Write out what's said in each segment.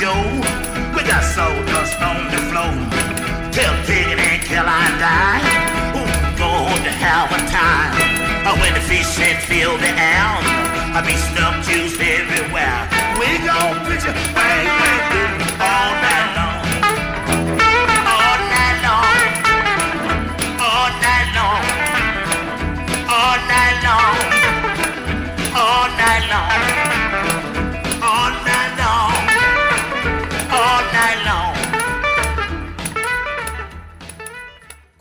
Joe. We got sawdust on the floor. Till Piggin and Caroline die. Who going to have a time? Uh, When the fish and fill the air. I be snuff juice everywhere. We gon' pitch a bang bang all night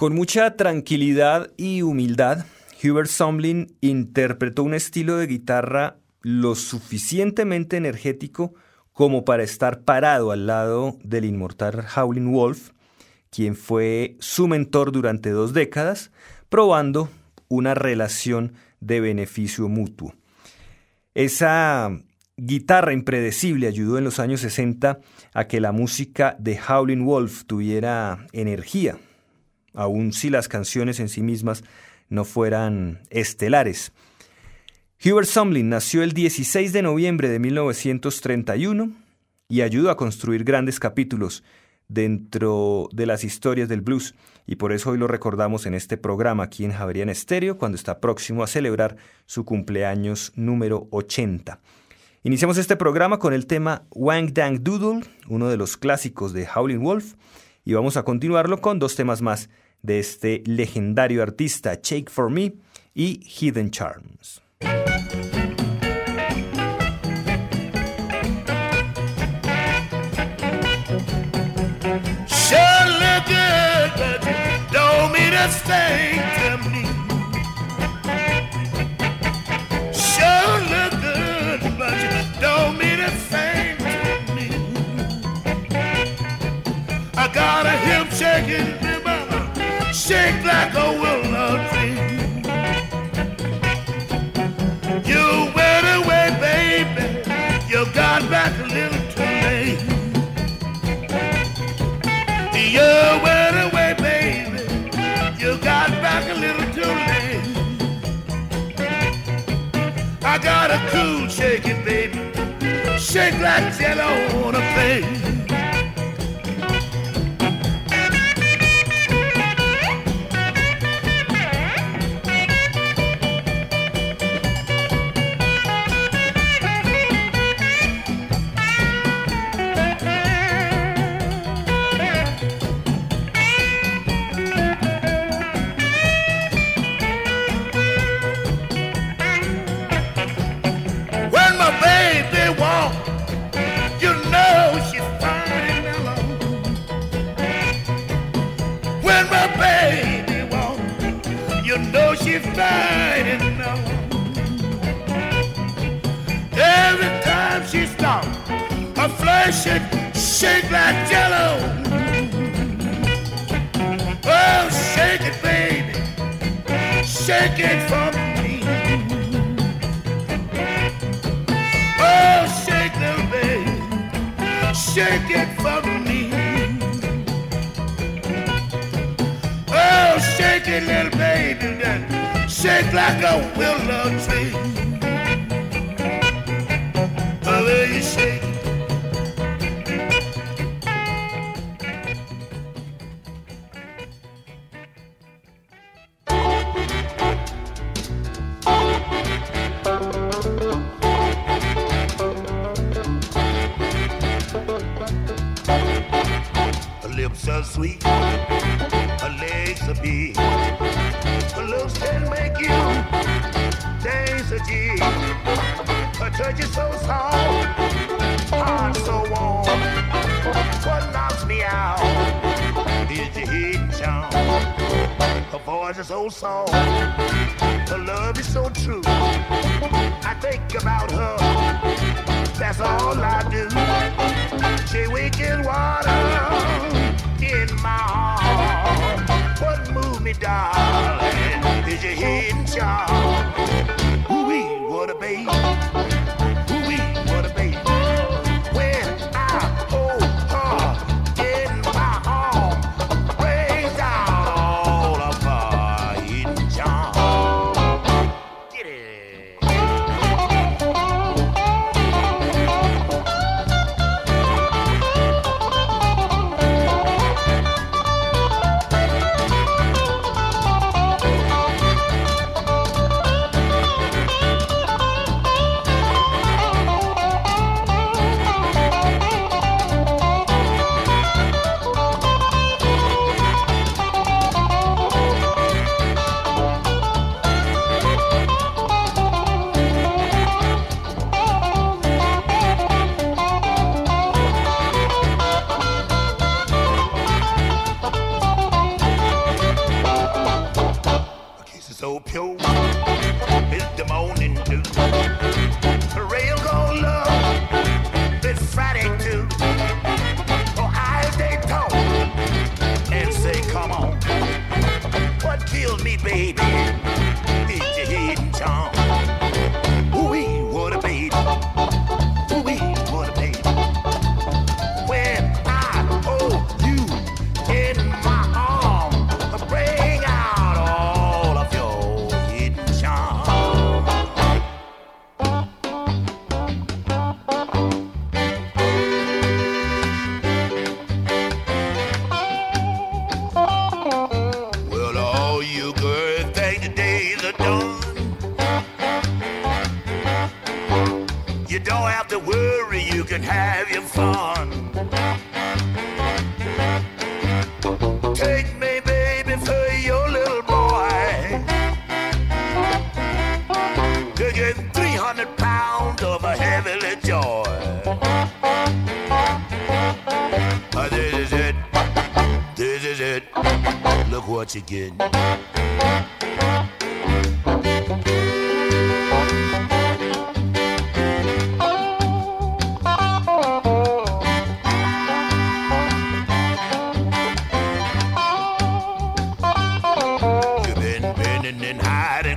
Con mucha tranquilidad y humildad, Hubert Sumlin interpretó un estilo de guitarra lo suficientemente energético como para estar parado al lado del inmortal Howlin' Wolf, quien fue su mentor durante dos décadas, probando una relación de beneficio mutuo. Esa guitarra impredecible ayudó en los años 60 a que la música de Howlin' Wolf tuviera energía, aun si las canciones en sí mismas no fueran estelares. Hubert Sumlin nació el 16 de noviembre de 1931 y ayudó a construir grandes capítulos dentro de las historias del blues y por eso hoy lo recordamos en este programa aquí en Javerian Estéreo cuando está próximo a celebrar su cumpleaños número 80. Iniciamos este programa con el tema Wang Dang Doodle, uno de los clásicos de Howlin' Wolf, y vamos a continuarlo con dos temas más de este legendario artista, Shake for Me y Hidden Charms. Shake like a willow tree. You went away, baby. You got back a little too late. You went away, baby. You got back a little too late. I got a cool shaking, baby. Shake like jello on a plate. little baby that shake like a willow tree. song.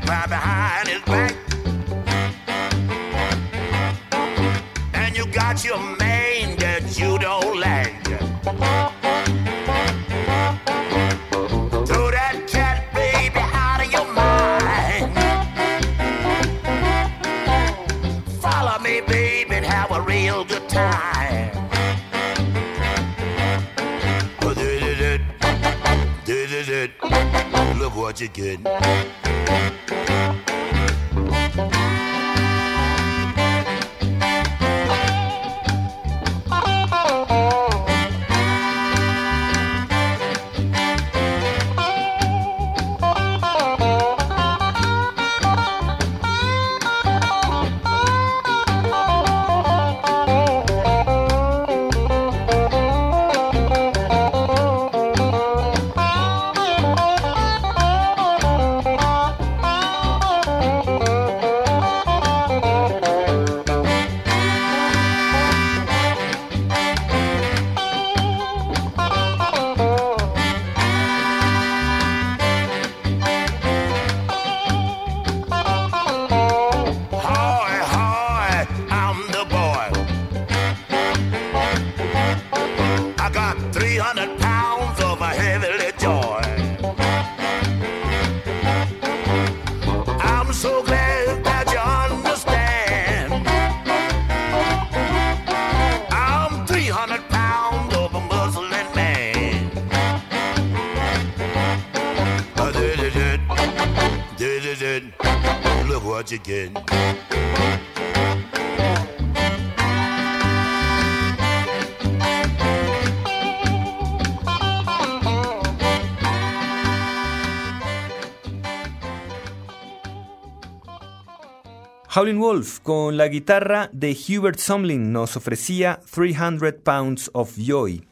behind his back. And you got your mane that you don't like. Throw that cat baby out of your mind. Follow me, baby, and have a real good time. Look what you get. Get. Howlin' Wolf con la guitarra de Hubert Sumlin nos ofrecía 300 Pounds of Joy.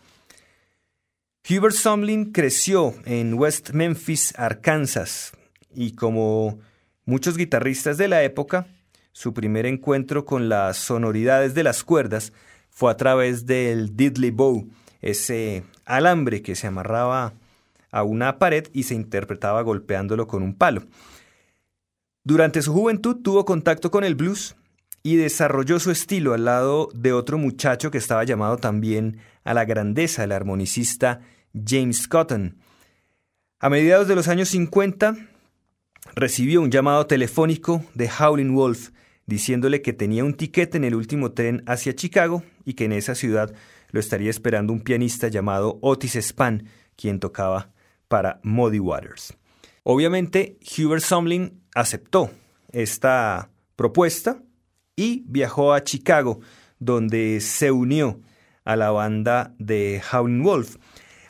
Hubert Sumlin creció en West Memphis, Arkansas, y como muchos guitarristas de la época, su primer encuentro con las sonoridades de las cuerdas fue a través del diddley bow, ese alambre que se amarraba a una pared y se interpretaba golpeándolo con un palo. Durante su juventud tuvo contacto con el blues y desarrolló su estilo al lado de otro muchacho que estaba llamado también a la grandeza, el armonicista James Cotton. A mediados de los años 50 recibió un llamado telefónico de Howlin' Wolf diciéndole que tenía un tiquete en el último tren hacia Chicago y que en esa ciudad lo estaría esperando un pianista llamado Otis Spann, quien tocaba para Muddy Waters. Obviamente, Hubert Sumlin aceptó esta propuesta y viajó a Chicago, donde se unió a la banda de Howlin' Wolf.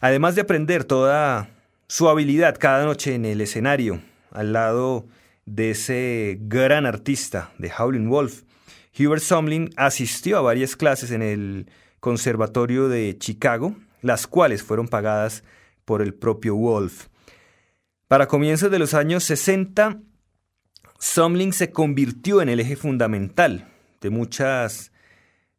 Además de aprender toda su habilidad cada noche en el escenario, al lado de ese gran artista de Howlin' Wolf, Hubert Sumlin asistió a varias clases en el Conservatorio de Chicago, las cuales fueron pagadas por el propio Wolf. Para comienzos de los años 60, Sumling se convirtió en el eje fundamental de muchas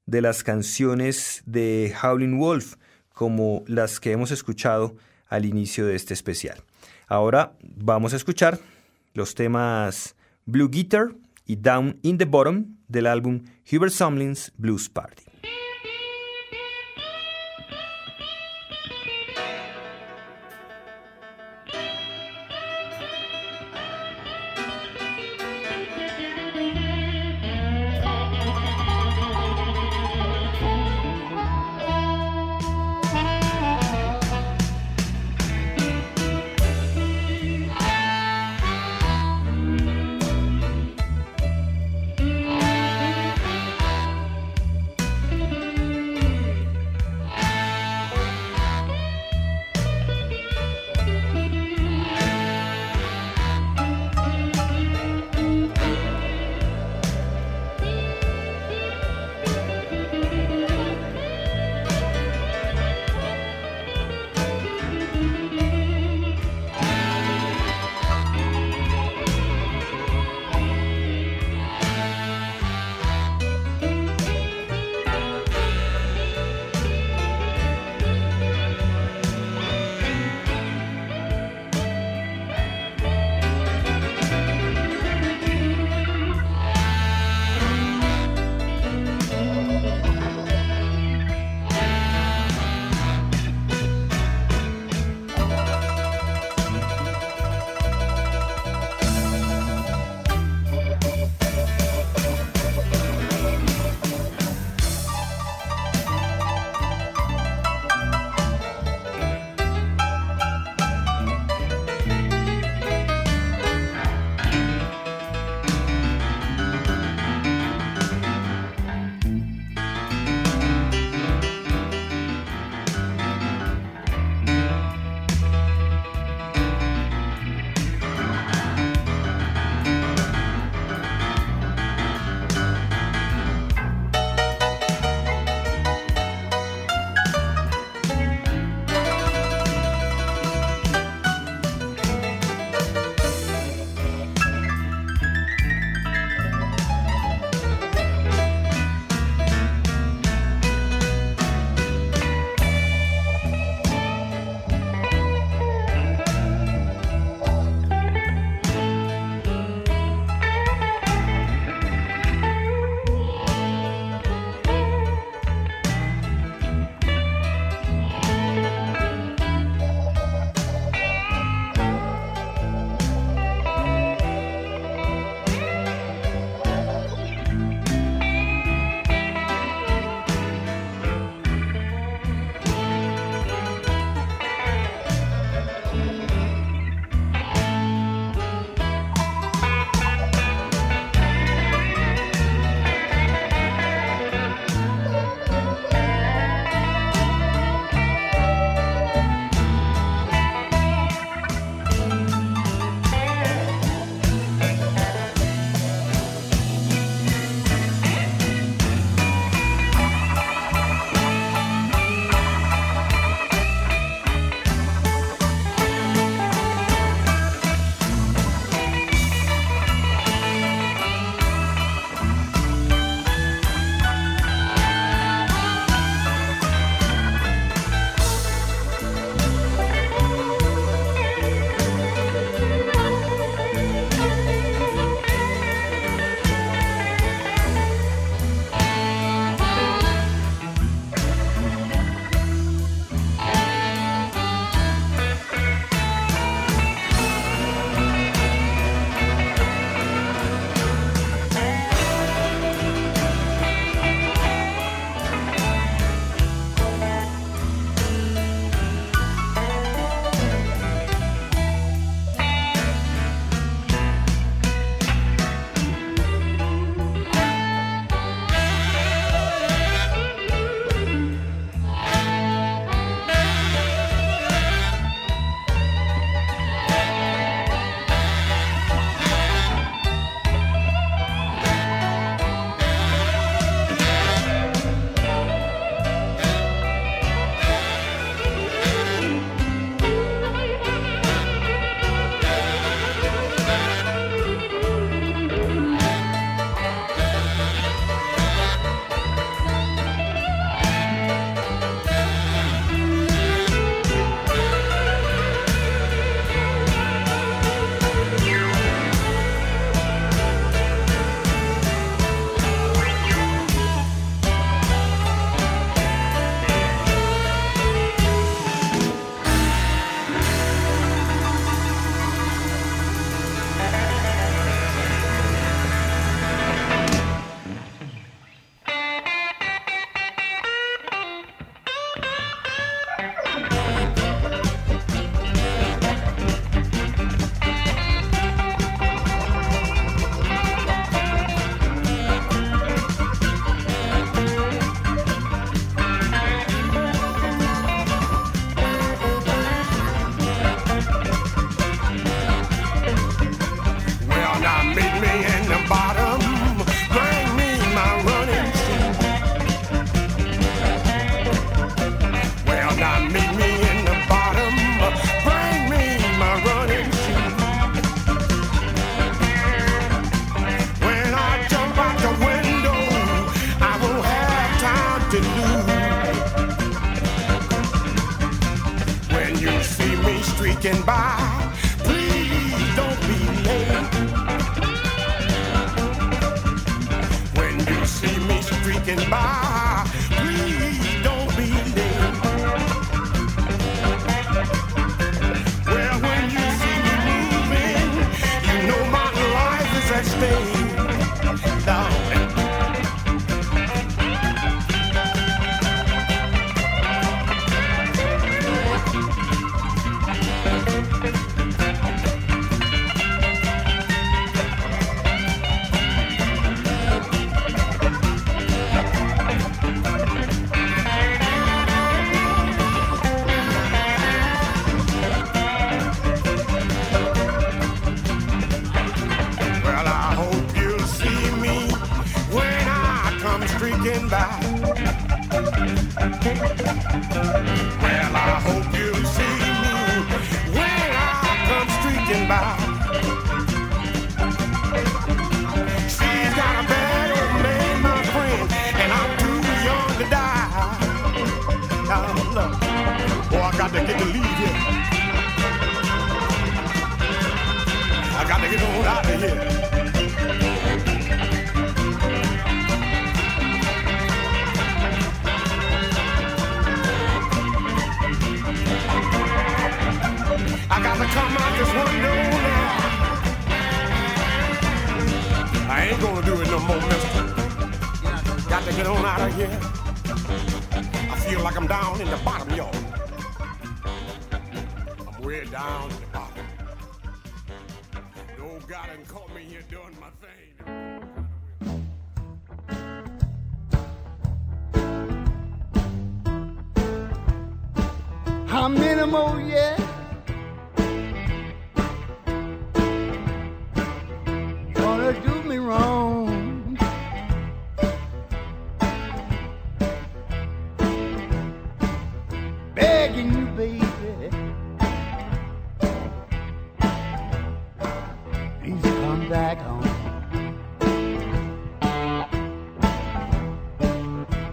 de las canciones de Howlin' Wolf, como las que hemos escuchado al inicio de este especial. Ahora vamos a escuchar los temas Blue Guitar y Down in the Bottom del álbum Hubert Sumlin's Blues Party.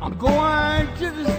I'm going to the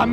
How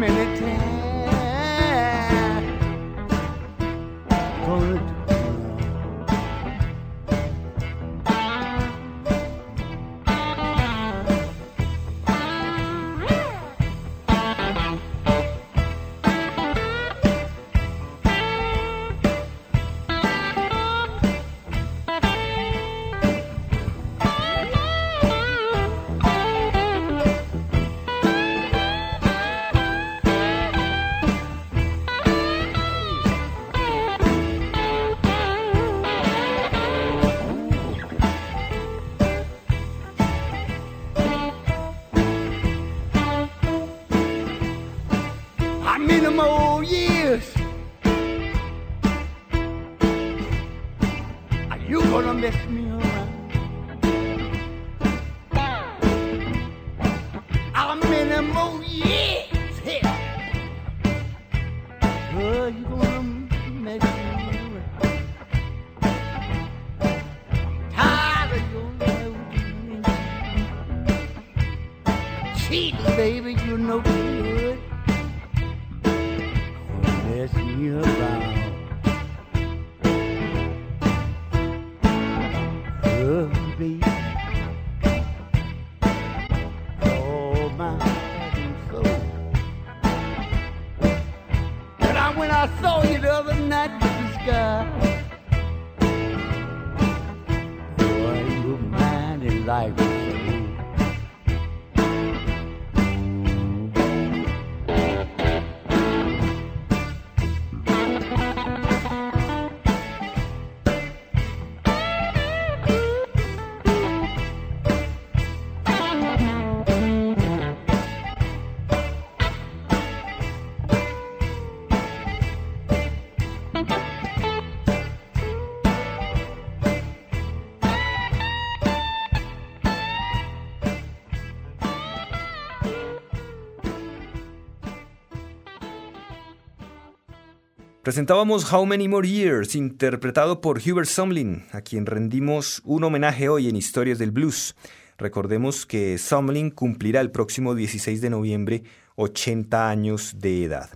Presentábamos How Many More Years, interpretado por Hubert Sumlin, a quien rendimos un homenaje hoy en Historias del Blues. Recordemos que Sumlin cumplirá el próximo 16 de noviembre 80 años de edad.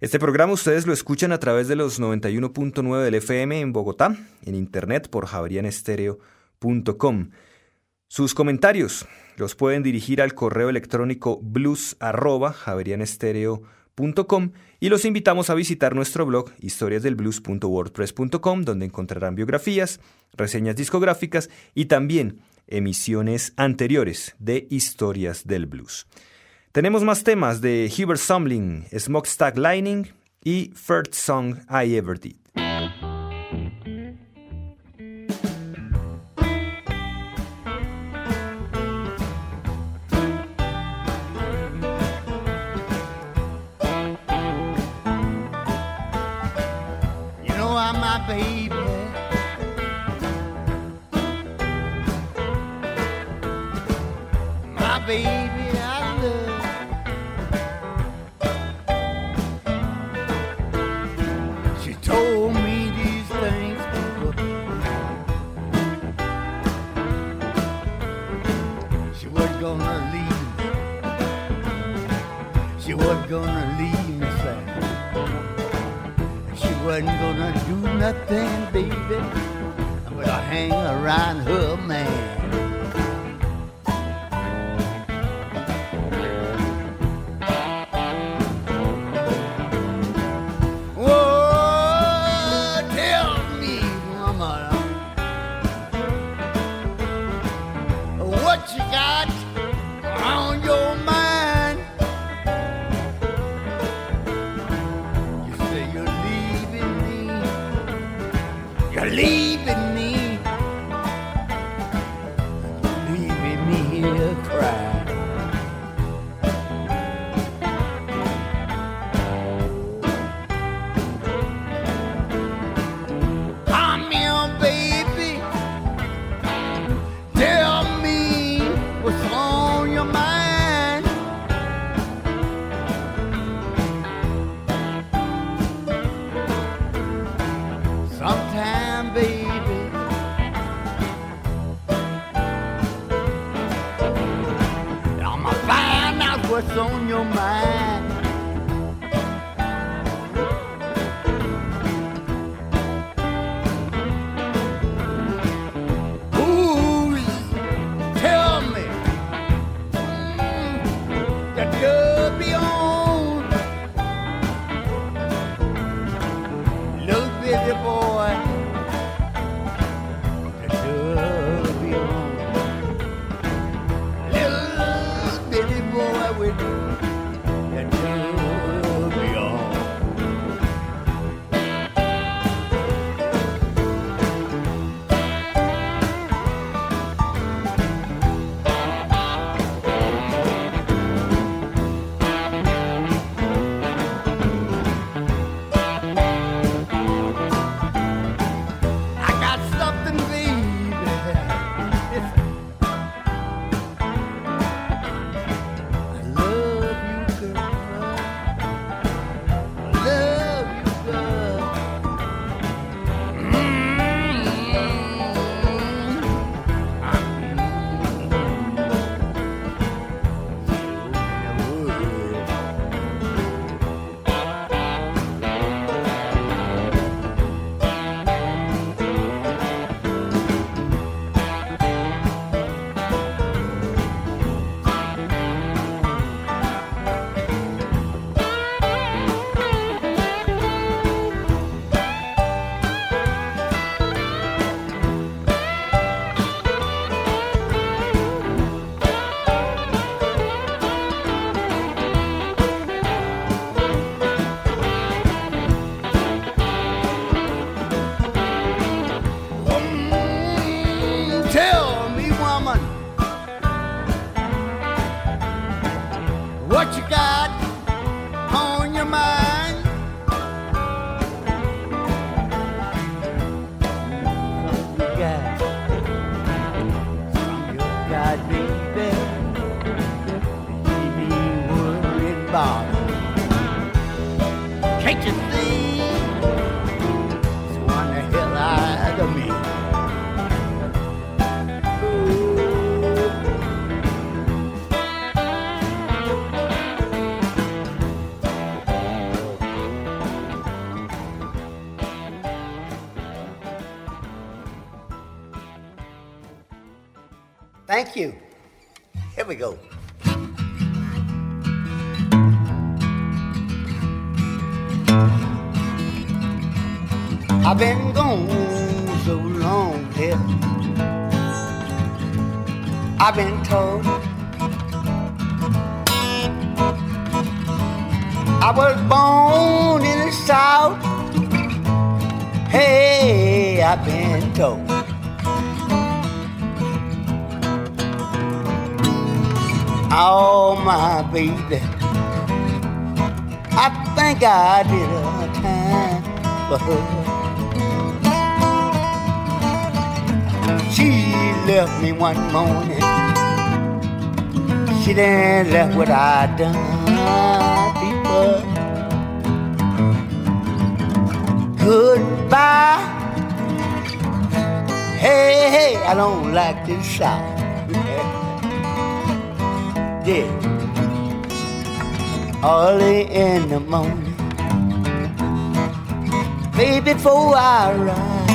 Este programa ustedes lo escuchan a través de los 91.9 del FM en Bogotá, en internet por javerianestereo.com. Sus comentarios los pueden dirigir al correo electrónico blues@javerianestereo.com y los invitamos a visitar nuestro blog historiasdelblues.wordpress.com donde encontrarán biografías, reseñas discográficas y también emisiones anteriores de Historias del Blues. Tenemos más temas de Hubert Sumling, Smokestack Lining y First Song I Ever Did. baby I love. She told me these things before. She was gonna leave. She was gonna leave me sad. She wasn't gonna do nothing, baby. I'm gonna hang around her man. what you got. Thank you. Here we go. I've been gone so long here. I've been told I was born in the South. Hey, I've been told. Oh, my baby. I think I did a time for her. She left me one morning. She then left what I done before. Goodbye. Hey, hey, I don't like this South. Early in the morning. Baby, before I ride.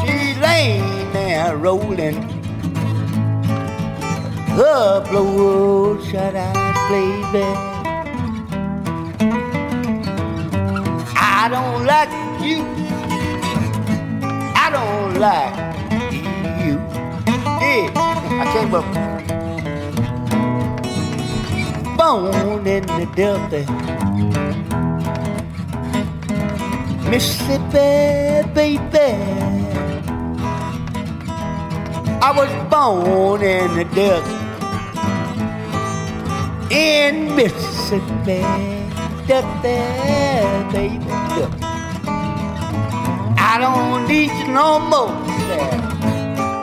She's laying there rolling. Her blow shut eyes, baby. I don't like you. I don't like I can't born in the Delta, Mississippi, baby. I was born in the Delta, in Mississippi, Delta, baby. I don't need you no more. There.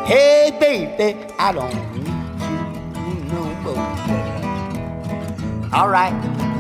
Hey, baby, I don't need you no more. All right.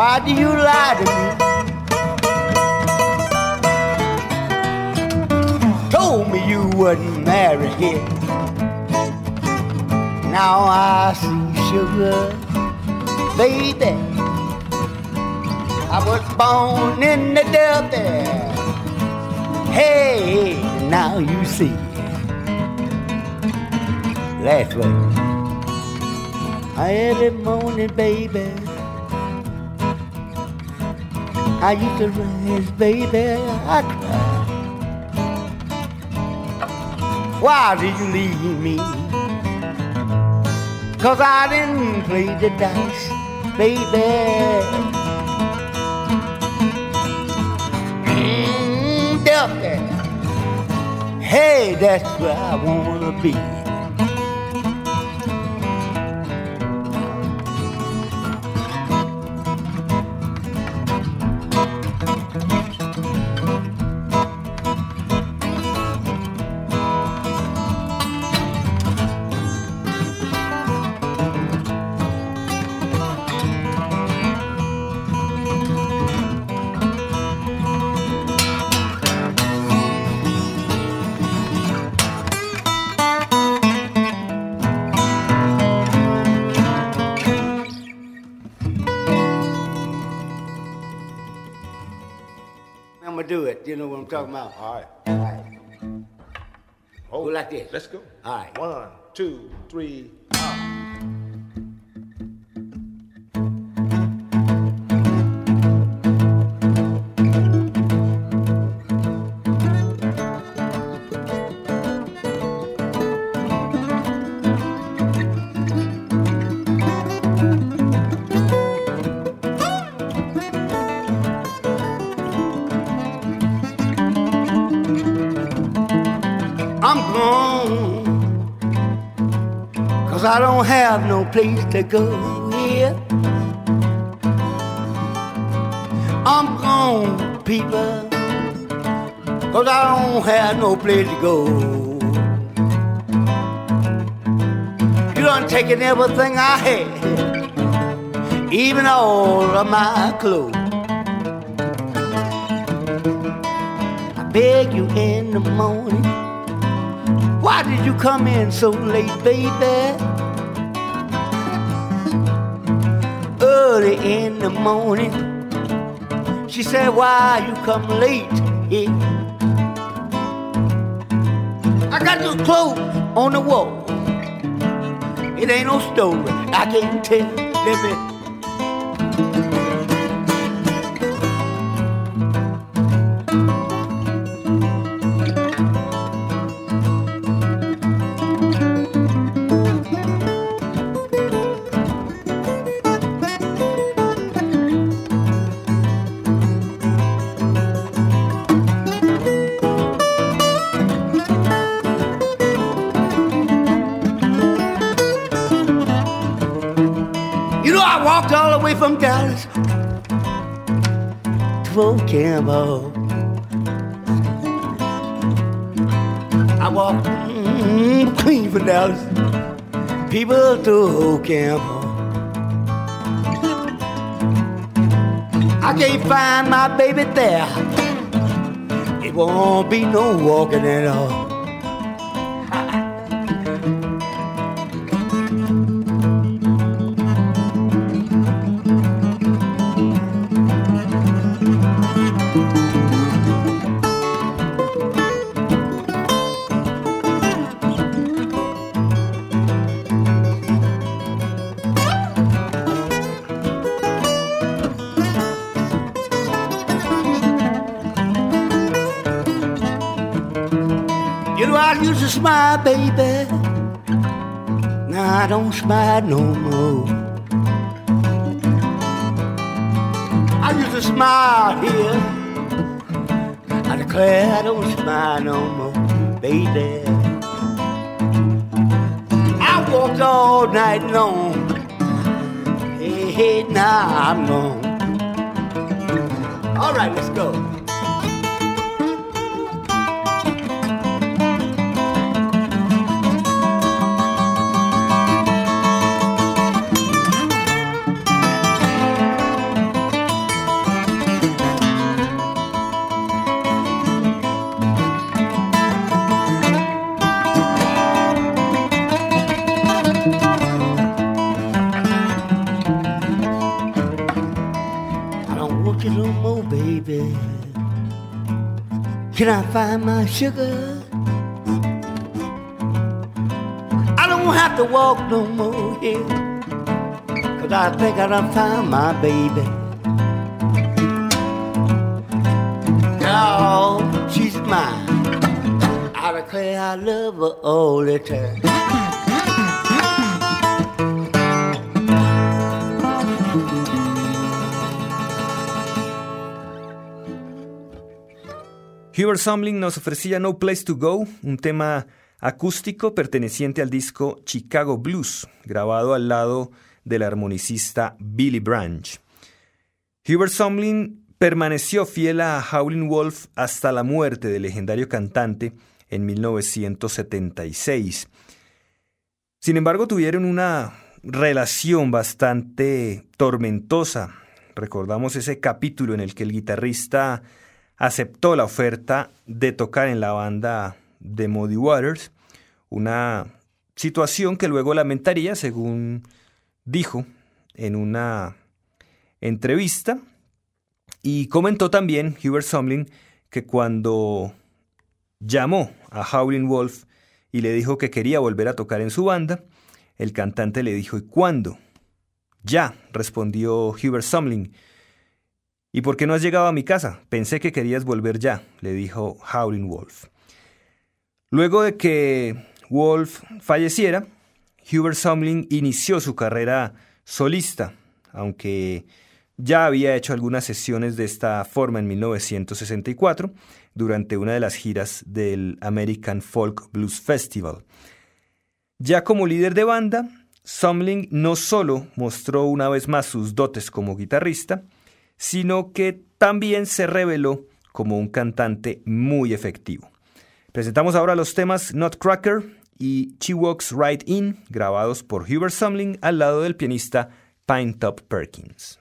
Why do you lie to me? Told me you wouldn't marry here. Now I see sugar, baby. I was born in the Delta. Hey, now you see. Last way. Every morning, baby. I used to rise, baby. I cry. Why did you leave me? Cause I didn't play the dice, baby. Mm. Hey, that's where I wanna be. Talking about? All right. All right. Oh, Go like this. Let's go. All right. One, two, three. I'm place to go here. I'm gone, people. Cause I don't have no place to go. You done taken everything I had, even all of my clothes. I beg you in the morning. Why did you come in so late, baby? Early in the morning, she said, Why you come late? I got your clothes on the wall. It ain't no story. I can't tell. Let me. Way from Dallas to Fort Campbell. I walked mm, clean from Dallas, people to Fort Campbell. I can't find my baby there. It won't be no walking at all. Smile, baby. Now I don't smile no more. I used to smile here. I declare I don't smile no more, baby. I walked all night long. Hey, hey, now I'm gone. All right, let's go. Can I find my sugar? I don't have to walk no more here. Cause I think I done found my baby. Now she's mine. I declare I love her all the time. Hubert Sumlin nos ofrecía No Place to Go, un tema acústico perteneciente al disco Chicago Blues, grabado al lado del armonicista Billy Branch. Hubert Sumlin permaneció fiel a Howlin' Wolf hasta la muerte del legendario cantante en 1976. Sin embargo, tuvieron una relación bastante tormentosa. Recordamos ese capítulo en el que el guitarrista aceptó la oferta de tocar en la banda de Muddy Waters, una situación que luego lamentaría, según dijo en una entrevista, y comentó también Hubert Sumlin que cuando llamó a Howlin' Wolf y le dijo que quería volver a tocar en su banda, el cantante le dijo ¿y cuándo? Ya, respondió Hubert Sumling. ¿Y por qué no has llegado a mi casa? Pensé que querías volver ya, le dijo Howlin' Wolf. Luego de que Wolf falleciera, Hubert Sumling inició su carrera solista, aunque ya había hecho algunas sesiones de esta forma en 1964 durante una de las giras del American Folk Blues Festival. Ya como líder de banda, Sumling no solo mostró una vez más sus dotes como guitarrista, sino que también se reveló como un cantante muy efectivo. Presentamos ahora los temas Nutcracker y She Walks Right In, grabados por Hubert Sumling al lado del pianista Pine Top Perkins.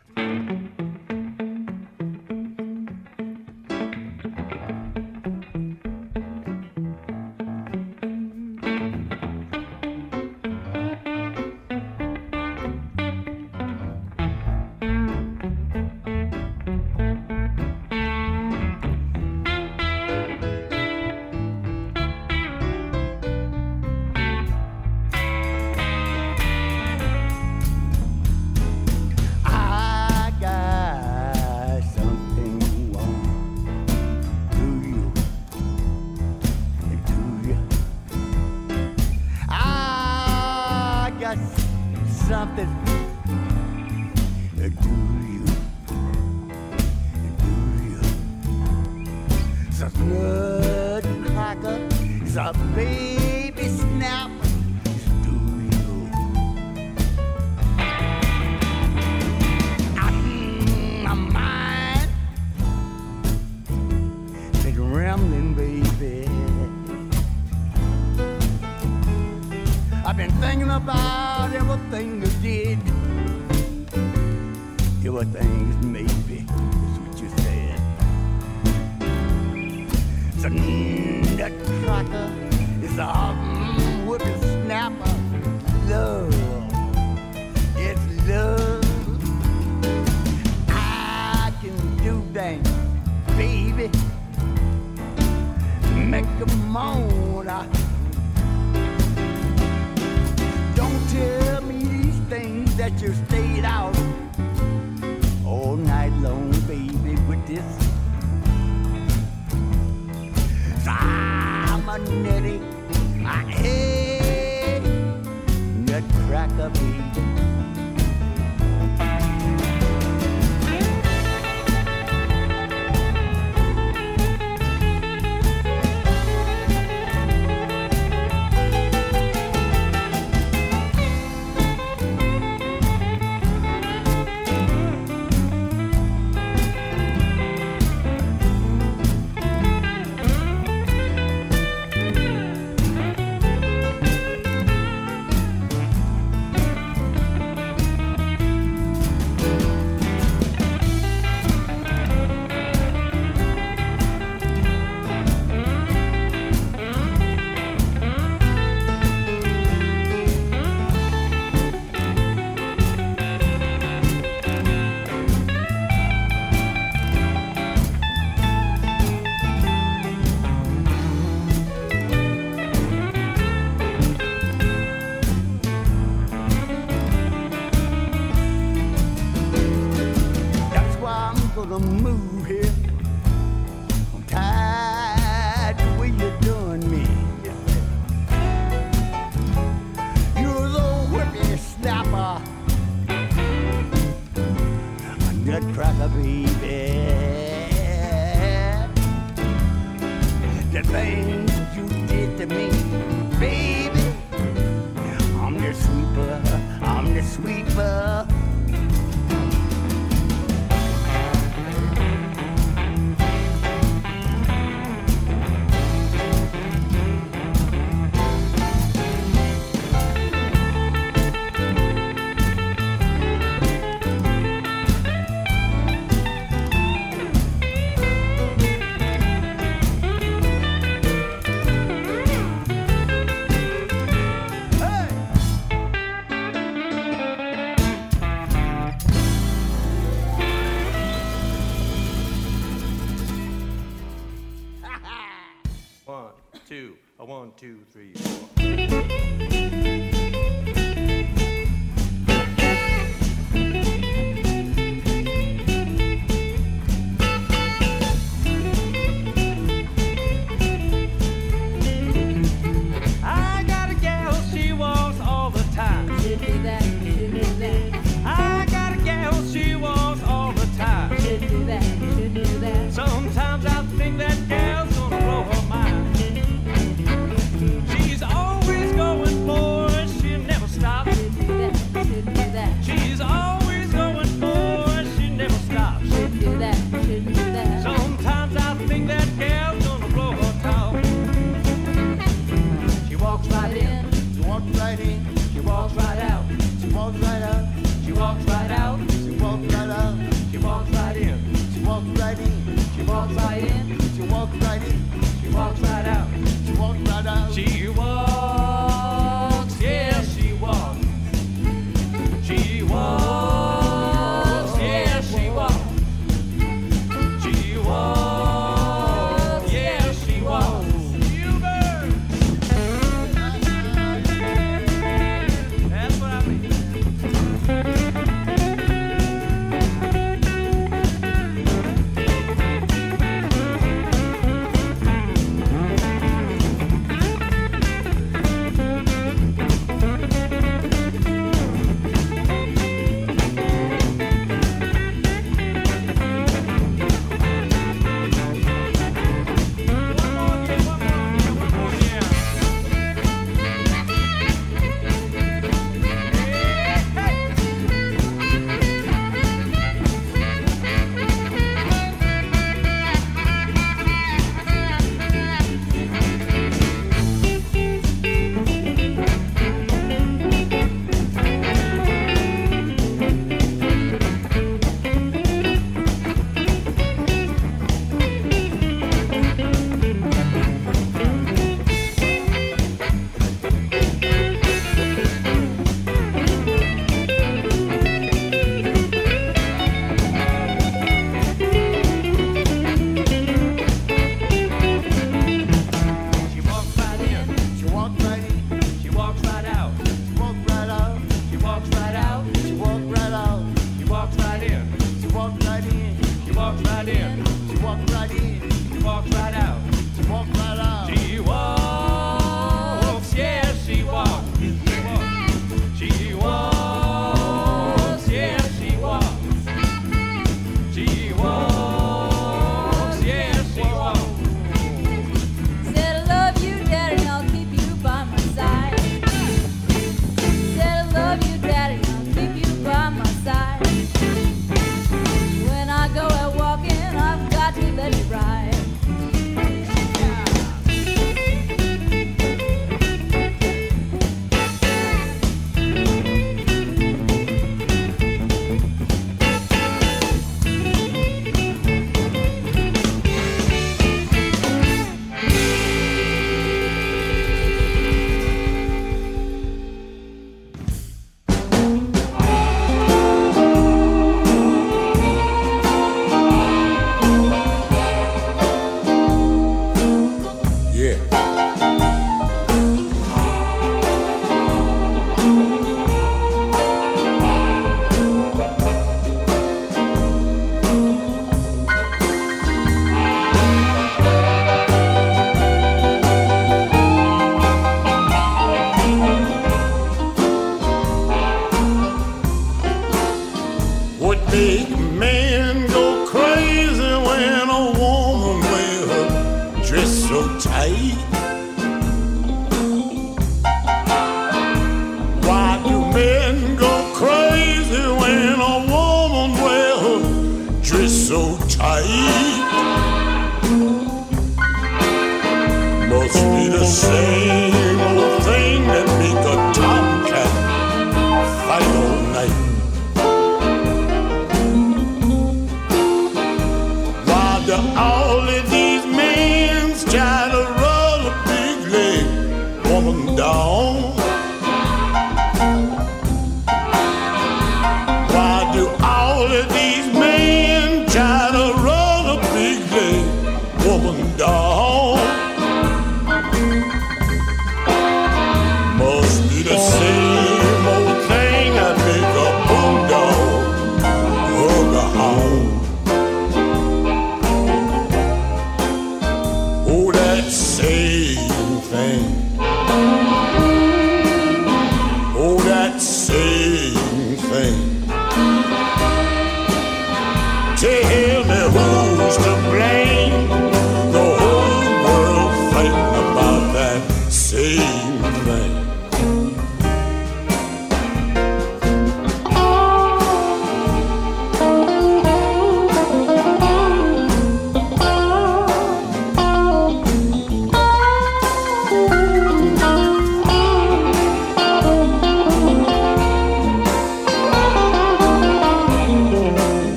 Two, three, four.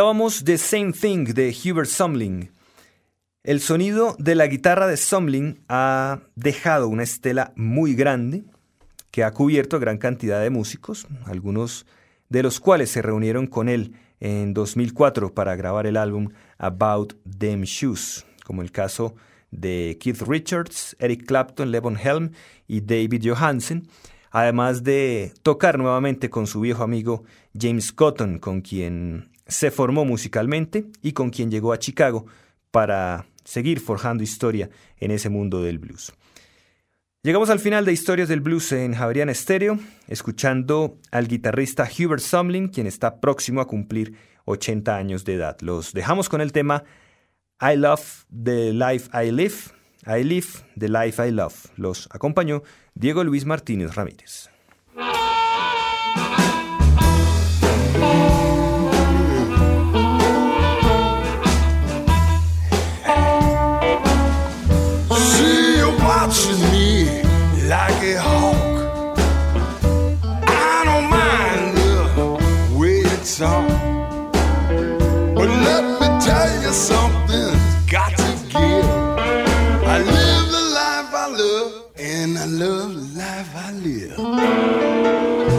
The Same Thing de Hubert Sumling. El sonido de la guitarra de Sumling ha dejado una estela muy grande que ha cubierto gran cantidad de músicos, algunos de los cuales se reunieron con él en 2004 para grabar el álbum About Them Shoes, como el caso de Keith Richards, Eric Clapton, Levon Helm y David Johansen, además de tocar nuevamente con su viejo amigo James Cotton, con quien se formó musicalmente y con quien llegó a Chicago para seguir forjando historia en ese mundo del blues. Llegamos al final de Historias del Blues en Javerian Stereo, escuchando al guitarrista Hubert Sumlin, quien está próximo a cumplir 80 años de edad. Los dejamos con el tema I Love the Life I Live, I Live the Life I Love. Los acompañó Diego Luis Martínez Ramírez. Like a hawk. I don't mind the way you talk. But let me tell you something, got to give. I live the life I love, and I love the life I live.